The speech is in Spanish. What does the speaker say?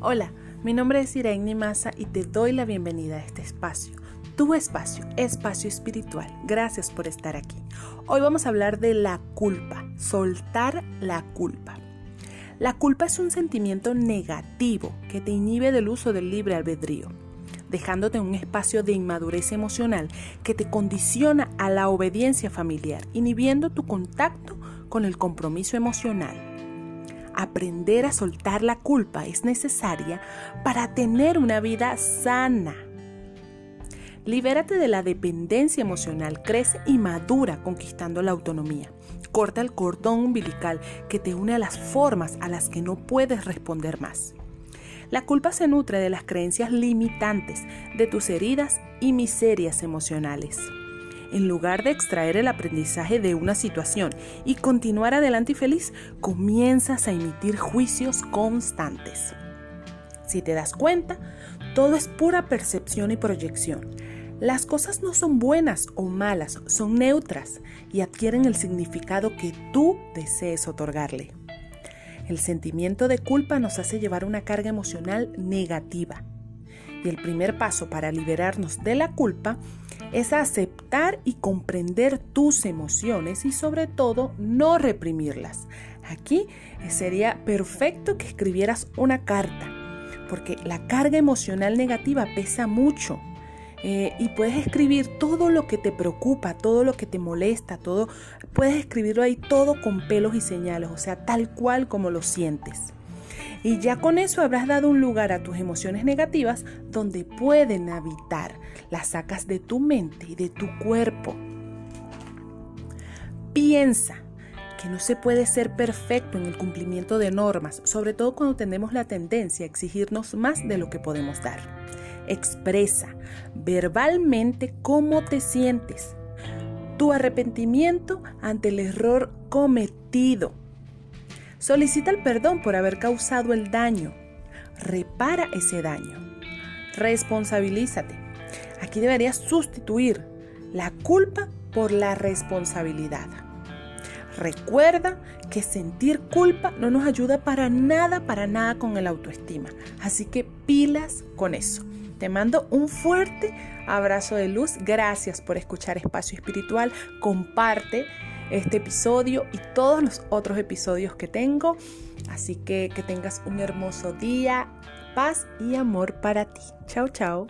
Hola, mi nombre es Irene Maza y te doy la bienvenida a este espacio, tu espacio, espacio espiritual. Gracias por estar aquí. Hoy vamos a hablar de la culpa, soltar la culpa. La culpa es un sentimiento negativo que te inhibe del uso del libre albedrío, dejándote un espacio de inmadurez emocional que te condiciona a la obediencia familiar, inhibiendo tu contacto con el compromiso emocional aprender a soltar la culpa es necesaria para tener una vida sana. Libérate de la dependencia emocional, crece y madura conquistando la autonomía. Corta el cordón umbilical que te une a las formas a las que no puedes responder más. La culpa se nutre de las creencias limitantes, de tus heridas y miserias emocionales en lugar de extraer el aprendizaje de una situación y continuar adelante y feliz, comienzas a emitir juicios constantes. Si te das cuenta, todo es pura percepción y proyección. Las cosas no son buenas o malas, son neutras y adquieren el significado que tú desees otorgarle. El sentimiento de culpa nos hace llevar una carga emocional negativa. Y el primer paso para liberarnos de la culpa es aceptar y comprender tus emociones y sobre todo no reprimirlas. Aquí sería perfecto que escribieras una carta, porque la carga emocional negativa pesa mucho. Eh, y puedes escribir todo lo que te preocupa, todo lo que te molesta, todo, puedes escribirlo ahí todo con pelos y señales, o sea, tal cual como lo sientes. Y ya con eso habrás dado un lugar a tus emociones negativas donde pueden habitar. Las sacas de tu mente y de tu cuerpo. Piensa que no se puede ser perfecto en el cumplimiento de normas, sobre todo cuando tenemos la tendencia a exigirnos más de lo que podemos dar. Expresa verbalmente cómo te sientes, tu arrepentimiento ante el error cometido Solicita el perdón por haber causado el daño. Repara ese daño. Responsabilízate. Aquí deberías sustituir la culpa por la responsabilidad. Recuerda que sentir culpa no nos ayuda para nada, para nada con el autoestima. Así que pilas con eso. Te mando un fuerte abrazo de luz. Gracias por escuchar Espacio Espiritual. Comparte este episodio y todos los otros episodios que tengo. Así que que tengas un hermoso día, paz y amor para ti. Chao, chao.